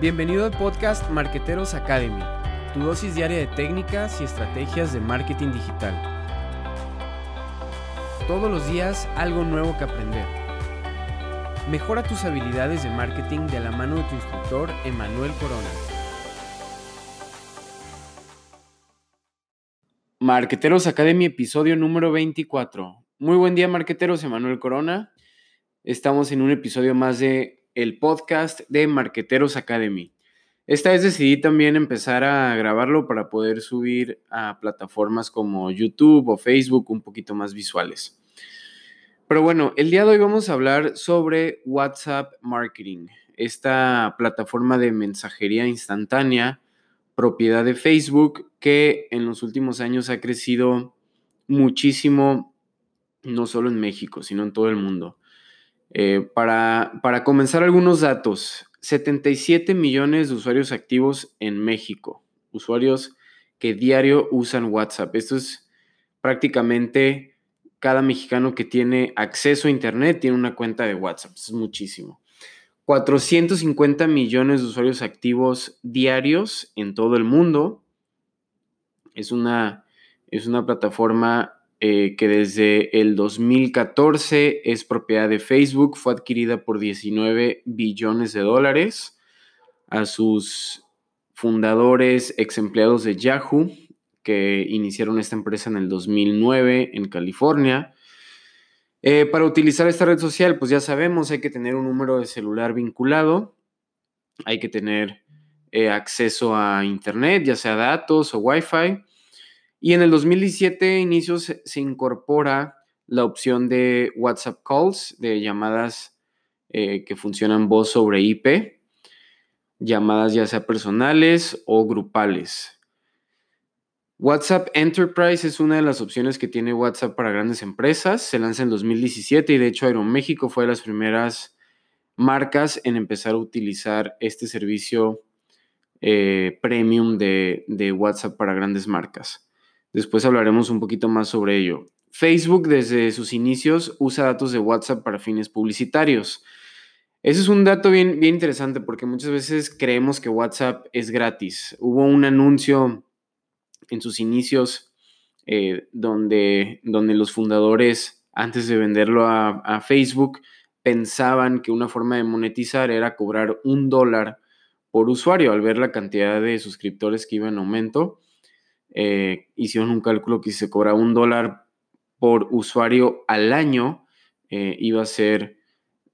Bienvenido al podcast Marqueteros Academy, tu dosis diaria de técnicas y estrategias de marketing digital. Todos los días algo nuevo que aprender. Mejora tus habilidades de marketing de la mano de tu instructor Emanuel Corona. Marqueteros Academy, episodio número 24. Muy buen día, Marqueteros, Emanuel Corona. Estamos en un episodio más de el podcast de Marqueteros Academy. Esta vez decidí también empezar a grabarlo para poder subir a plataformas como YouTube o Facebook un poquito más visuales. Pero bueno, el día de hoy vamos a hablar sobre WhatsApp Marketing, esta plataforma de mensajería instantánea, propiedad de Facebook, que en los últimos años ha crecido muchísimo, no solo en México, sino en todo el mundo. Eh, para, para comenzar algunos datos, 77 millones de usuarios activos en México, usuarios que diario usan WhatsApp. Esto es prácticamente cada mexicano que tiene acceso a Internet tiene una cuenta de WhatsApp. Es muchísimo. 450 millones de usuarios activos diarios en todo el mundo. Es una, es una plataforma eh, que desde el 2014 es propiedad de Facebook, fue adquirida por 19 billones de dólares a sus fundadores, ex empleados de Yahoo, que iniciaron esta empresa en el 2009 en California. Eh, para utilizar esta red social, pues ya sabemos, hay que tener un número de celular vinculado, hay que tener eh, acceso a Internet, ya sea datos o Wi-Fi. Y en el 2017 inicios se, incorpora la opción de WhatsApp Calls, de llamadas eh, que funcionan voz sobre IP, llamadas ya sea personales o grupales. WhatsApp Enterprise es una de las opciones que tiene WhatsApp para grandes empresas. Se lanza en 2017 y de hecho Aeroméxico fue de las primeras marcas en empezar a utilizar este servicio eh, premium de WhatsApp para grandes marcas. Después hablaremos un poquito más sobre ello. Facebook desde sus inicios usa datos de WhatsApp para fines publicitarios. Ese es un dato bien, bien interesante porque muchas veces creemos que WhatsApp es gratis. Hubo un anuncio en sus inicios eh, donde, donde los fundadores, antes de venderlo a, a Facebook, pensaban que una forma de monetizar era cobrar un dólar por usuario al ver la cantidad de suscriptores que iba en aumento eh, hicieron un cálculo que si se cobra un dólar por usuario al año, eh, iba a ser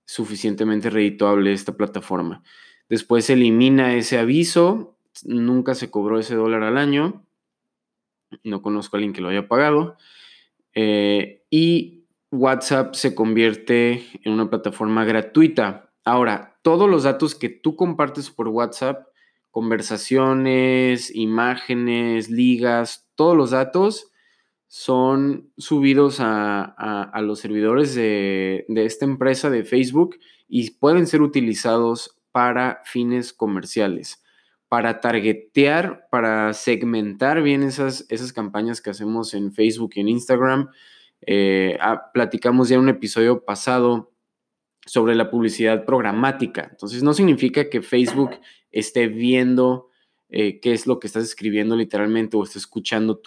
suficientemente redituable esta plataforma. Después se elimina ese aviso, nunca se cobró ese dólar al año, no conozco a alguien que lo haya pagado, eh, y WhatsApp se convierte en una plataforma gratuita. Ahora, todos los datos que tú compartes por WhatsApp conversaciones, imágenes, ligas, todos los datos son subidos a, los servidores de, esta empresa de Facebook y pueden ser utilizados para fines comerciales, para targetear, para segmentar bien esas, esas campañas que hacemos en Facebook y en Instagram. Eh, ah, platicamos ya en un episodio pasado sobre la publicidad programática. Entonces, no significa que Facebook esté viendo eh, qué es lo que estás escribiendo literalmente o esté escuchando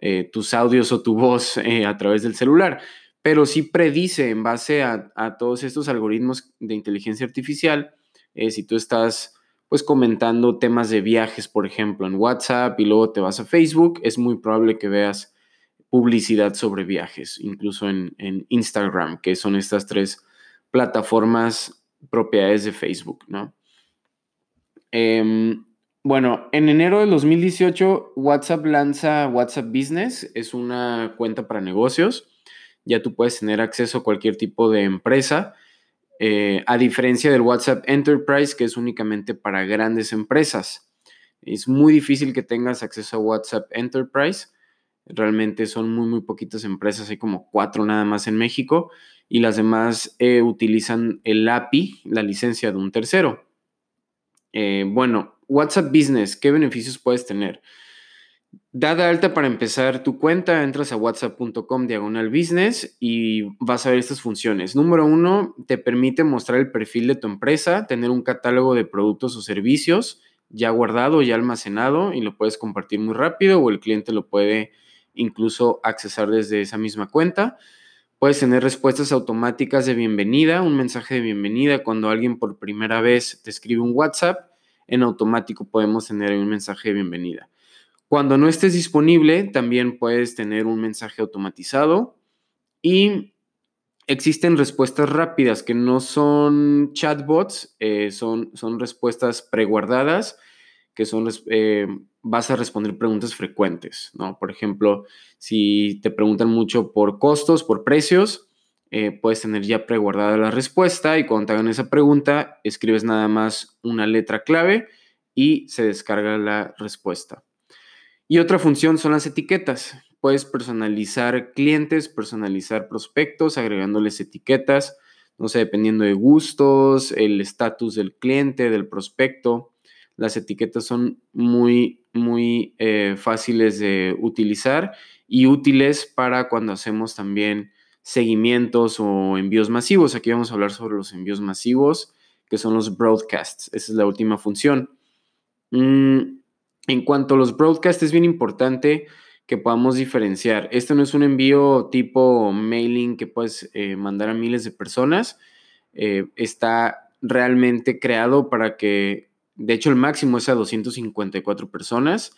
eh, tus audios o tu voz eh, a través del celular, pero sí predice en base a, a todos estos algoritmos de inteligencia artificial, si tú estás pues comentando temas de viajes, por ejemplo, en WhatsApp y luego te vas a Facebook, es muy probable que veas publicidad sobre viajes, incluso en, en Instagram, que son estas tres plataformas propiedades de Facebook, ¿no? Em, bueno, en enero de 2018 WhatsApp lanza WhatsApp Business, es una cuenta para negocios. Ya tú puedes tener acceso a cualquier tipo de empresa, eh, a diferencia del WhatsApp Enterprise, que es únicamente para grandes empresas. Es muy difícil que tengas acceso a WhatsApp Enterprise. Realmente son muy, muy poquitas empresas, hay como cuatro nada más en México y las demás eh, utilizan el API, la licencia de un tercero. Eh, bueno, WhatsApp Business, ¿qué beneficios puedes tener? Dada alta para empezar tu cuenta, entras a whatsapp.com diagonal business y vas a ver estas funciones. Número uno, te permite mostrar el perfil de tu empresa, tener un catálogo de productos o servicios ya guardado, ya almacenado y lo puedes compartir muy rápido o el cliente lo puede incluso accesar desde esa misma cuenta. Puedes tener respuestas automáticas de bienvenida, un mensaje de bienvenida cuando alguien por primera vez te escribe un WhatsApp, en automático podemos tener un mensaje de bienvenida. Cuando no estés disponible, también puedes tener un mensaje automatizado y existen respuestas rápidas que no son chatbots, eh, son, son respuestas preguardadas, que son, eh, vas a responder preguntas frecuentes, ¿no? Por ejemplo, si te preguntan mucho por costos, por precios, eh, puedes tener ya preguardada la respuesta y cuando te hagan esa pregunta, escribes nada más una letra clave y se descarga la respuesta. Y otra función son las etiquetas. Puedes personalizar clientes, personalizar prospectos, agregándoles etiquetas, no sé, dependiendo de gustos, el estatus del cliente, del prospecto. Las etiquetas son muy, muy eh, fáciles de utilizar y útiles para cuando hacemos también seguimientos o envíos masivos. Aquí vamos a hablar sobre los envíos masivos, que son los broadcasts. Esa es la última función. Mm, en cuanto a los broadcasts, es bien importante que podamos diferenciar. Este no es un envío tipo mailing que puedes eh, mandar a miles de personas. Eh, está realmente creado para que, de hecho el máximo es a 254 personas.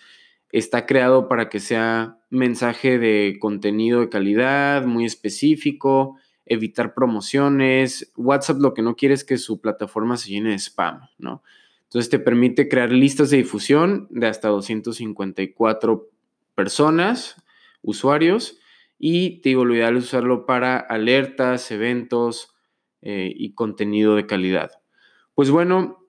Está creado para que sea mensaje de contenido de calidad, muy específico, evitar promociones. WhatsApp lo que no quiere es que su plataforma se llene de spam, ¿no? Entonces te permite crear listas de difusión de hasta 254 personas, usuarios, y te digo, lo ideal es usarlo para alertas, eventos eh, y contenido de calidad. Pues bueno,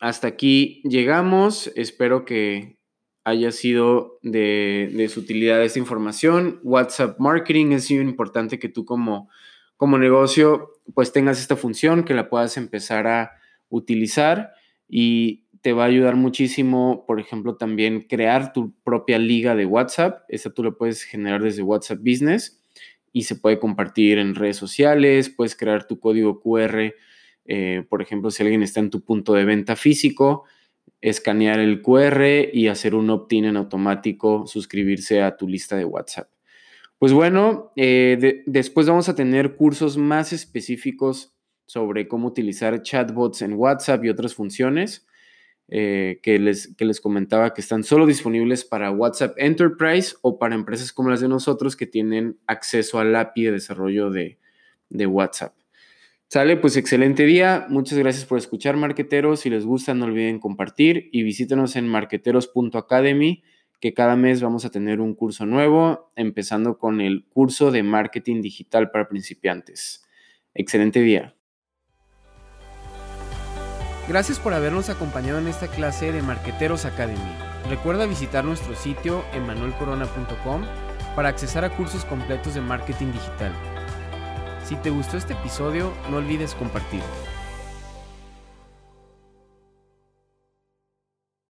hasta aquí llegamos. Espero que haya sido de, de su utilidad esta información. WhatsApp Marketing es importante que tú como, como negocio pues tengas esta función, que la puedas empezar a utilizar y te va a ayudar muchísimo, por ejemplo, también crear tu propia liga de WhatsApp. Esa tú la puedes generar desde WhatsApp Business y se puede compartir en redes sociales, puedes crear tu código QR, eh, por ejemplo, si alguien está en tu punto de venta físico, escanear el QR y hacer un opt-in en automático, suscribirse a tu lista de WhatsApp. Pues bueno, eh, después vamos a tener cursos más específicos sobre cómo utilizar chatbots en WhatsApp y otras funciones eh, que, les, que les comentaba que están solo disponibles para WhatsApp Enterprise o para empresas como las de nosotros que tienen acceso al API de desarrollo de, de WhatsApp. Sale, pues excelente día. Muchas gracias por escuchar, marqueteros. Si les gusta, no olviden compartir y visítenos en marqueteros.academy, que cada mes vamos a tener un curso nuevo, empezando con el curso de marketing digital para principiantes. Excelente día. Gracias por habernos acompañado en esta clase de Marqueteros Academy. Recuerda visitar nuestro sitio emanuelcorona.com para accesar a cursos completos de marketing digital. Si te gustó este episodio, no olvides compartirlo.